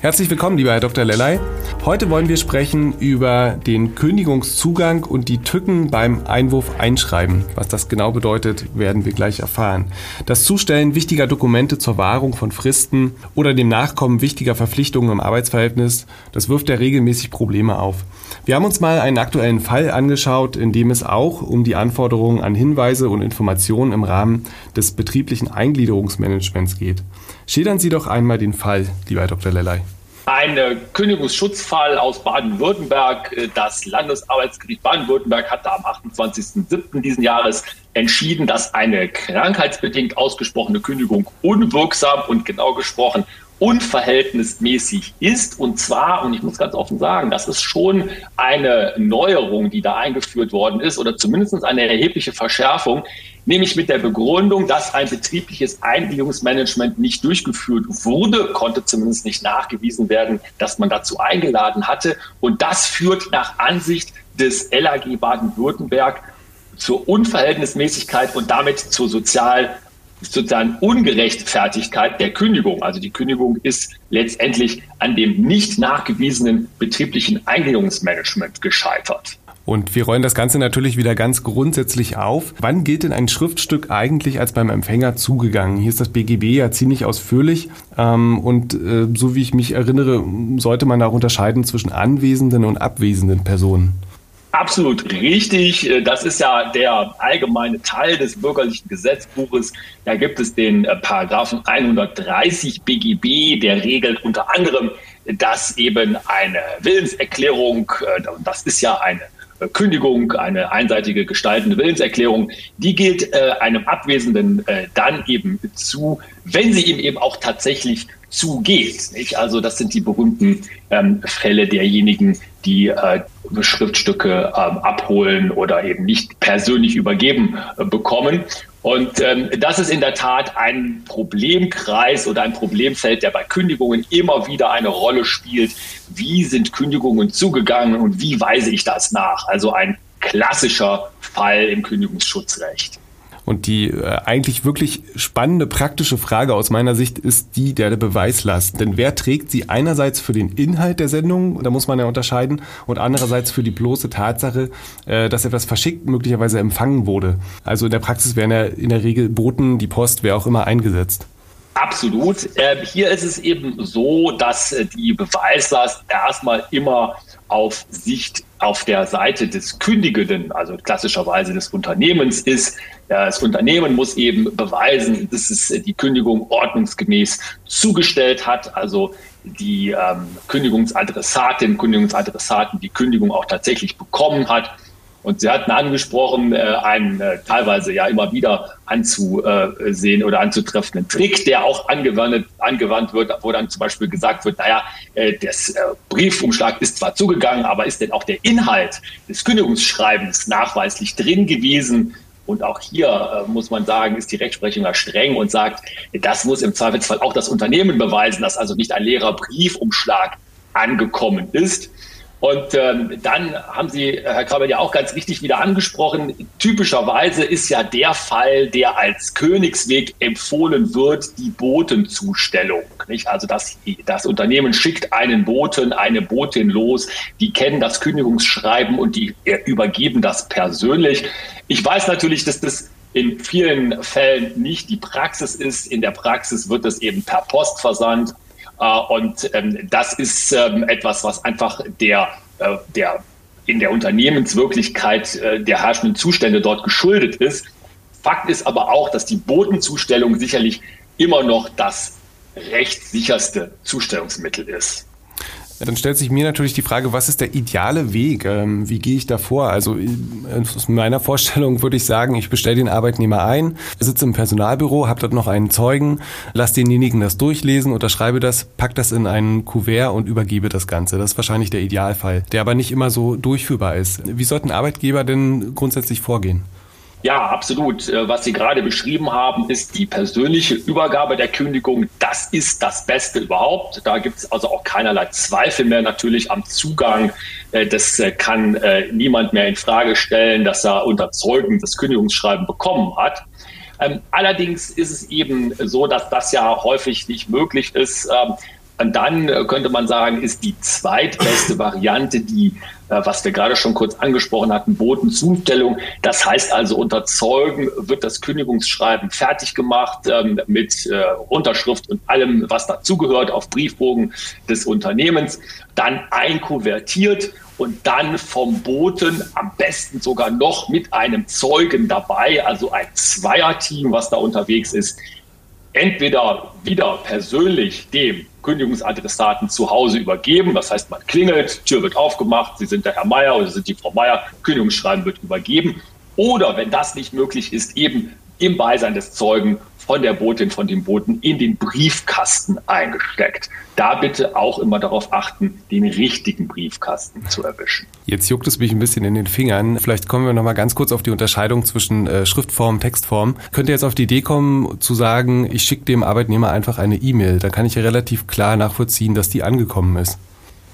Herzlich willkommen, lieber Herr Dr. Lellay. Heute wollen wir sprechen über den Kündigungszugang und die Tücken beim Einwurf einschreiben. Was das genau bedeutet, werden wir gleich erfahren. Das Zustellen wichtiger Dokumente zur Wahrung von Fristen oder dem Nachkommen wichtiger Verpflichtungen im Arbeitsverhältnis, das wirft ja regelmäßig Probleme auf. Wir haben uns mal einen aktuellen Fall angeschaut, in dem es auch um die Anforderungen an Hinweise und Informationen im Rahmen des betrieblichen Eingliederungsmanagements geht. Schildern Sie doch einmal den Fall, lieber Herr Dr. Lellay. Ein Kündigungsschutzfall aus Baden-Württemberg. Das Landesarbeitsgericht Baden-Württemberg hat da am 28.07. diesen Jahres entschieden, dass eine krankheitsbedingt ausgesprochene Kündigung unwirksam und genau gesprochen unverhältnismäßig ist. Und zwar, und ich muss ganz offen sagen, das ist schon eine Neuerung, die da eingeführt worden ist oder zumindest eine erhebliche Verschärfung, nämlich mit der Begründung, dass ein betriebliches Eingliederungsmanagement nicht durchgeführt wurde, konnte zumindest nicht nachgewiesen werden, dass man dazu eingeladen hatte. Und das führt nach Ansicht des LAG Baden-Württemberg zur Unverhältnismäßigkeit und damit zur sozial sozusagen Ungerechtfertigkeit der Kündigung. Also die Kündigung ist letztendlich an dem nicht nachgewiesenen betrieblichen Eingliederungsmanagement gescheitert. Und wir rollen das Ganze natürlich wieder ganz grundsätzlich auf. Wann gilt denn ein Schriftstück eigentlich als beim Empfänger zugegangen? Hier ist das BGB ja ziemlich ausführlich. Ähm, und äh, so wie ich mich erinnere, sollte man auch unterscheiden zwischen anwesenden und abwesenden Personen. Absolut richtig. Äh, das ist ja der allgemeine Teil des bürgerlichen Gesetzbuches. Da gibt es den äh, Paragraphen 130 BGB, der regelt unter anderem, dass eben eine Willenserklärung, äh, das ist ja eine Kündigung, eine einseitige gestaltende Willenserklärung, die gilt äh, einem Abwesenden äh, dann eben zu, wenn sie ihm eben auch tatsächlich zugeht. Nicht? Also das sind die berühmten ähm, Fälle derjenigen, die äh, Schriftstücke ähm, abholen oder eben nicht persönlich übergeben äh, bekommen. Und ähm, das ist in der Tat ein Problemkreis oder ein Problemfeld, der bei Kündigungen immer wieder eine Rolle spielt. Wie sind Kündigungen zugegangen und wie weise ich das nach? Also ein klassischer Fall im Kündigungsschutzrecht. Und die äh, eigentlich wirklich spannende praktische Frage aus meiner Sicht ist die der Beweislast. Denn wer trägt sie einerseits für den Inhalt der Sendung, da muss man ja unterscheiden, und andererseits für die bloße Tatsache, äh, dass etwas verschickt möglicherweise empfangen wurde. Also in der Praxis werden ja in der Regel Boten, die Post, wer auch immer eingesetzt. Absolut. Äh, hier ist es eben so, dass äh, die Beweislast erstmal immer auf Sicht auf der Seite des Kündigenden, also klassischerweise des Unternehmens ist. Das Unternehmen muss eben beweisen, dass es die Kündigung ordnungsgemäß zugestellt hat, also die ähm, Kündigungsadressatin, Kündigungsadressaten die Kündigung auch tatsächlich bekommen hat und Sie hatten angesprochen, äh, einen äh, teilweise ja immer wieder anzusehen oder anzutreffenden Trick, der auch angewandt, angewandt wird, wo dann zum Beispiel gesagt wird, naja, äh, das äh, Briefumschlag ist zwar zugegangen, aber ist denn auch der Inhalt des Kündigungsschreibens nachweislich drin gewesen? Und auch hier äh, muss man sagen, ist die Rechtsprechung ja streng und sagt, das muss im Zweifelsfall auch das Unternehmen beweisen, dass also nicht ein leerer Briefumschlag angekommen ist. Und ähm, dann haben Sie, Herr Krabbel, ja auch ganz richtig wieder angesprochen, typischerweise ist ja der Fall, der als Königsweg empfohlen wird, die Botenzustellung. Nicht? Also das, das Unternehmen schickt einen Boten, eine Botin los, die kennen das Kündigungsschreiben und die übergeben das persönlich. Ich weiß natürlich, dass das in vielen Fällen nicht die Praxis ist. In der Praxis wird es eben per Post versandt äh, und ähm, das ist ähm, etwas, was einfach der, äh, der in der Unternehmenswirklichkeit äh, der herrschenden Zustände dort geschuldet ist. Fakt ist aber auch, dass die Botenzustellung sicherlich immer noch das rechtssicherste Zustellungsmittel ist. Dann stellt sich mir natürlich die Frage, was ist der ideale Weg? Ähm, wie gehe ich da vor? Also äh, aus meiner Vorstellung würde ich sagen, ich bestelle den Arbeitnehmer ein, sitze im Personalbüro, habe dort noch einen Zeugen, lasse denjenigen das durchlesen, unterschreibe das, pack das in einen Kuvert und übergebe das Ganze. Das ist wahrscheinlich der Idealfall, der aber nicht immer so durchführbar ist. Wie sollten Arbeitgeber denn grundsätzlich vorgehen? Ja, absolut. Äh, was Sie gerade beschrieben haben, ist die persönliche Übergabe der Kündigung. Das ist das Beste überhaupt. Da gibt es also auch keinerlei Zweifel mehr natürlich am Zugang. Äh, das äh, kann niemand mehr in Frage stellen, dass er unter Zeugen das Kündigungsschreiben bekommen hat. Ähm, allerdings ist es eben so, dass das ja häufig nicht möglich ist. Und dann äh, könnte man sagen, ist die zweitbeste Variante die, äh, was wir gerade schon kurz angesprochen hatten, Botenzustellung. Das heißt also, unter Zeugen wird das Kündigungsschreiben fertig gemacht ähm, mit äh, Unterschrift und allem, was dazugehört, auf Briefbogen des Unternehmens, dann einkuvertiert und dann vom Boten am besten sogar noch mit einem Zeugen dabei, also ein Zweierteam, was da unterwegs ist, entweder wieder persönlich dem Kündigungsadressaten zu Hause übergeben. Das heißt, man klingelt, Tür wird aufgemacht, Sie sind der Herr Meier oder Sie sind die Frau Meier, Kündigungsschreiben wird übergeben. Oder wenn das nicht möglich ist, eben im Beisein des Zeugen von der Botin, von dem Boten in den Briefkasten eingesteckt. Da bitte auch immer darauf achten, den richtigen Briefkasten zu erwischen. Jetzt juckt es mich ein bisschen in den Fingern. Vielleicht kommen wir noch mal ganz kurz auf die Unterscheidung zwischen äh, Schriftform, Textform. Könnt ihr jetzt auf die Idee kommen zu sagen, ich schicke dem Arbeitnehmer einfach eine E-Mail. Da kann ich ja relativ klar nachvollziehen, dass die angekommen ist.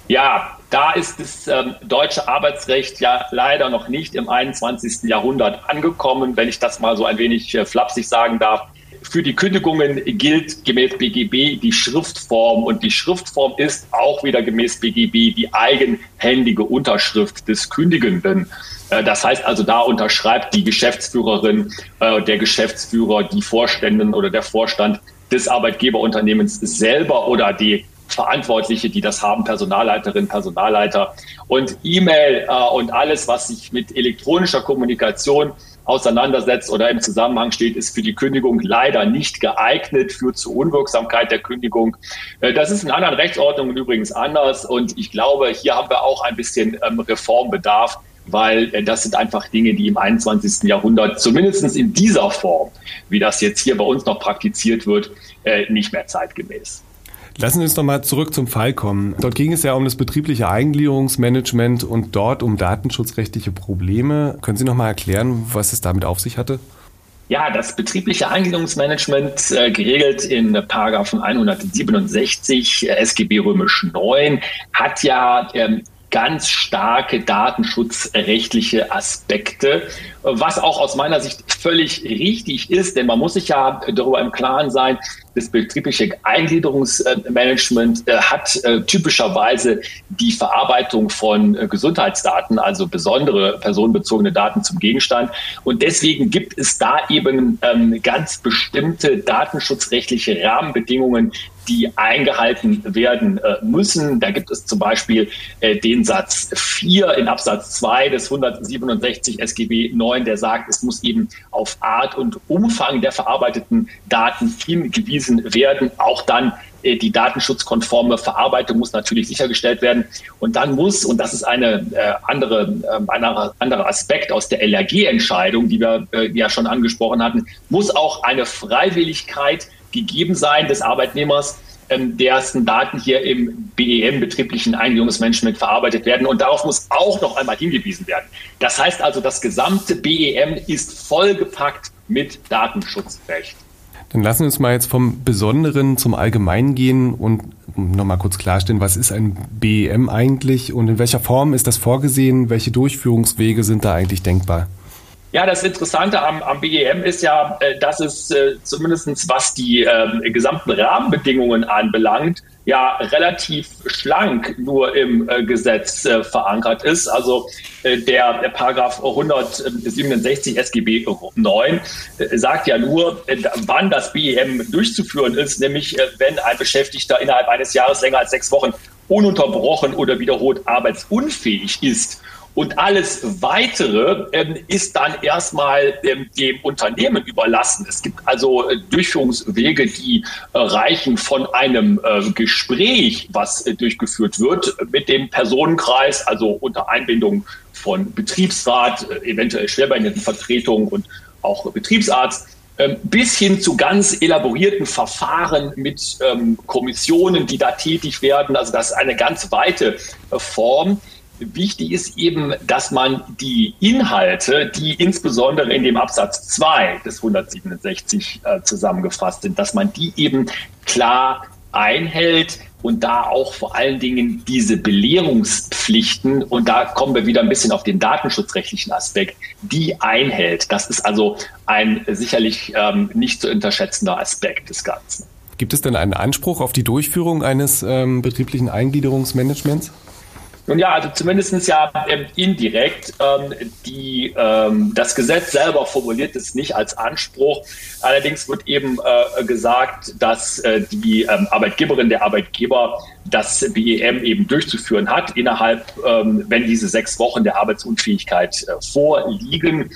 Ja, da ist das ähm, deutsche Arbeitsrecht ja leider noch nicht im 21. Jahrhundert angekommen, wenn ich das mal so ein wenig äh, flapsig sagen darf. Für die Kündigungen gilt gemäß BGB die Schriftform und die Schriftform ist auch wieder gemäß BGB die eigenhändige Unterschrift des Kündigenden. Äh, das heißt also, da unterschreibt die Geschäftsführerin, äh, der Geschäftsführer, die Vorständin oder der Vorstand des Arbeitgeberunternehmens selber oder die Verantwortliche, die das haben, Personalleiterinnen, Personalleiter und E-Mail äh, und alles, was sich mit elektronischer Kommunikation auseinandersetzt oder im Zusammenhang steht, ist für die Kündigung leider nicht geeignet, führt zur Unwirksamkeit der Kündigung. Äh, das ist in anderen Rechtsordnungen übrigens anders und ich glaube, hier haben wir auch ein bisschen ähm, Reformbedarf, weil äh, das sind einfach Dinge, die im 21. Jahrhundert zumindest in dieser Form, wie das jetzt hier bei uns noch praktiziert wird, äh, nicht mehr zeitgemäß. Lassen Sie uns nochmal zurück zum Fall kommen. Dort ging es ja um das betriebliche Eingliederungsmanagement und dort um datenschutzrechtliche Probleme. Können Sie nochmal erklären, was es damit auf sich hatte? Ja, das betriebliche Eingliederungsmanagement äh, geregelt in Paragraphen 167 äh, SGB römisch 9 hat ja ähm, ganz starke datenschutzrechtliche Aspekte, was auch aus meiner Sicht völlig richtig ist, denn man muss sich ja darüber im Klaren sein, das betriebliche Eingliederungsmanagement äh, hat äh, typischerweise die Verarbeitung von äh, Gesundheitsdaten, also besondere personenbezogene Daten zum Gegenstand. Und deswegen gibt es da eben ähm, ganz bestimmte datenschutzrechtliche Rahmenbedingungen, die eingehalten werden müssen. Da gibt es zum Beispiel den Satz 4 in Absatz 2 des 167 SGB 9, der sagt, es muss eben auf Art und Umfang der verarbeiteten Daten hingewiesen hingewiesen werden. Auch dann äh, die datenschutzkonforme Verarbeitung muss natürlich sichergestellt werden. Und dann muss, und das ist eine äh, andere, äh, ein anderer Aspekt aus der LRG-Entscheidung, die wir äh, ja schon angesprochen hatten, muss auch eine Freiwilligkeit gegeben sein des Arbeitnehmers, ähm, dessen Daten hier im BEM, betrieblichen Eingliederungsmanagement, verarbeitet werden. Und darauf muss auch noch einmal hingewiesen werden. Das heißt also, das gesamte BEM ist vollgepackt mit Datenschutzrecht. Dann lassen wir uns mal jetzt vom Besonderen zum Allgemeinen gehen und nochmal kurz klarstellen, was ist ein BEM eigentlich und in welcher Form ist das vorgesehen? Welche Durchführungswege sind da eigentlich denkbar? Ja, das Interessante am, am BEM ist ja, äh, dass es äh, zumindest was die äh, gesamten Rahmenbedingungen anbelangt, ja relativ schlank nur im äh, Gesetz äh, verankert ist. Also äh, der, der Paragraph 167 SGB 9 sagt ja nur, wann das BEM durchzuführen ist, nämlich wenn ein Beschäftigter innerhalb eines Jahres länger als sechs Wochen ununterbrochen oder wiederholt arbeitsunfähig ist Und alles Weitere ähm, ist dann erstmal ähm, dem Unternehmen überlassen. Es gibt also äh, Durchführungswege, die äh, reichen von einem äh, Gespräch, was äh, durchgeführt wird mit dem Personenkreis, also unter Einbindung von Betriebsrat, äh, eventuell Schwerbehindertenvertretung und auch Betriebsarzt ähm, bis hin zu ganz elaborierten Verfahren mit ähm, Kommissionen, die da tätig werden. Also das ist eine ganz weite äh, Form. Wichtig ist eben, dass man die Inhalte, die insbesondere in dem Absatz 2 des 167 äh, zusammengefasst sind, dass man die eben klar einhält und da auch vor allen Dingen diese Belehrungspflichten, und da kommen wir wieder ein bisschen auf den datenschutzrechtlichen Aspekt, die einhält. Das ist also ein sicherlich ähm, nicht zu unterschätzender Aspekt des Ganzen. Gibt es denn einen Anspruch auf die Durchführung eines ähm, betrieblichen Eingliederungsmanagements? Nun ja, also zumindest ja ähm, indirekt. Ähm, die, ähm, das Gesetz selber formuliert es nicht als Anspruch. Allerdings wird eben äh, gesagt, dass äh, die ähm, Arbeitgeberin, der Arbeitgeber das BEM eben durchzuführen hat, innerhalb, ähm, wenn diese sechs Wochen der Arbeitsunfähigkeit äh, vorliegen.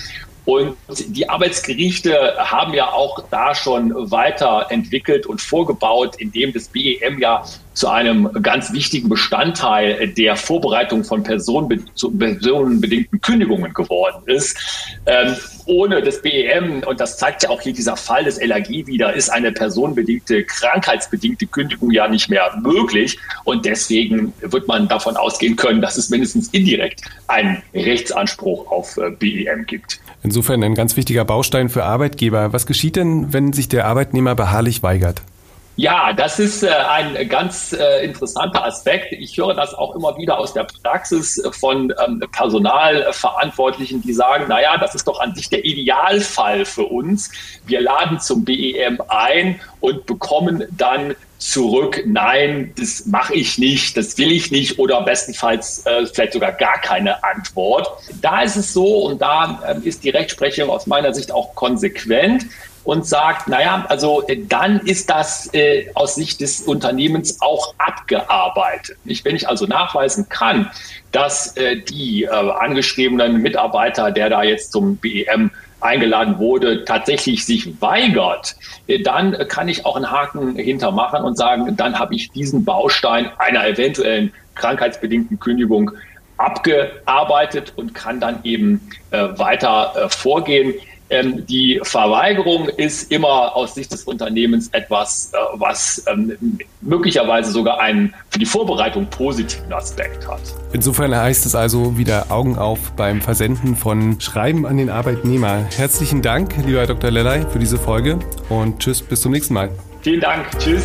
Und die Arbeitsgerichte haben ja auch da schon weiterentwickelt und vorgebaut, indem das BEM ja zu einem ganz wichtigen Bestandteil der Vorbereitung von personenbedingten Kündigungen geworden ist. Ähm, ohne das BEM, und das zeigt ja auch hier dieser Fall des LAG wieder, ist eine personenbedingte, krankheitsbedingte Kündigung ja nicht mehr möglich. Und deswegen wird man davon ausgehen können, dass es mindestens indirekt einen Rechtsanspruch auf äh, BEM gibt. Insofern ein ganz wichtiger Baustein für Arbeitgeber. Was geschieht denn, wenn sich der Arbeitnehmer beharrlich weigert? Ja, das ist äh, ein ganz äh, interessanter Aspekt. Ich höre das auch immer wieder aus der Praxis von ähm, Personalverantwortlichen, die sagen, na ja, das ist doch an sich der Idealfall für uns. Wir laden zum BEM ein und bekommen dann zurück, nein, das mache ich nicht, das will ich nicht oder bestenfalls äh, vielleicht sogar gar keine Antwort. Da ist es so und da äh, ist die Rechtsprechung aus meiner Sicht auch konsequent und sagt, naja, also äh, dann ist das äh, aus Sicht des Unternehmens auch abgearbeitet. Nicht? Wenn ich also nachweisen kann, dass äh, die äh, angeschriebenen Mitarbeiter, der da jetzt zum BEM eingeladen wurde, tatsächlich sich weigert, äh, dann kann ich auch einen Haken hintermachen und sagen, dann habe ich diesen Baustein einer eventuellen krankheitsbedingten Kündigung abgearbeitet und kann dann eben äh, weiter äh, vorgehen. Ähm, die Verweigerung ist immer aus Sicht des Unternehmens etwas, äh, was ähm, möglicherweise sogar einen für die Vorbereitung positiven Aspekt hat. Insofern heißt es also wieder Augen auf beim Versenden von Schreiben an den Arbeitnehmer. Herzlichen Dank, lieber Herr Dr. Lellay, für diese Folge und tschüss, bis zum nächsten Mal. Vielen Dank, tschüss.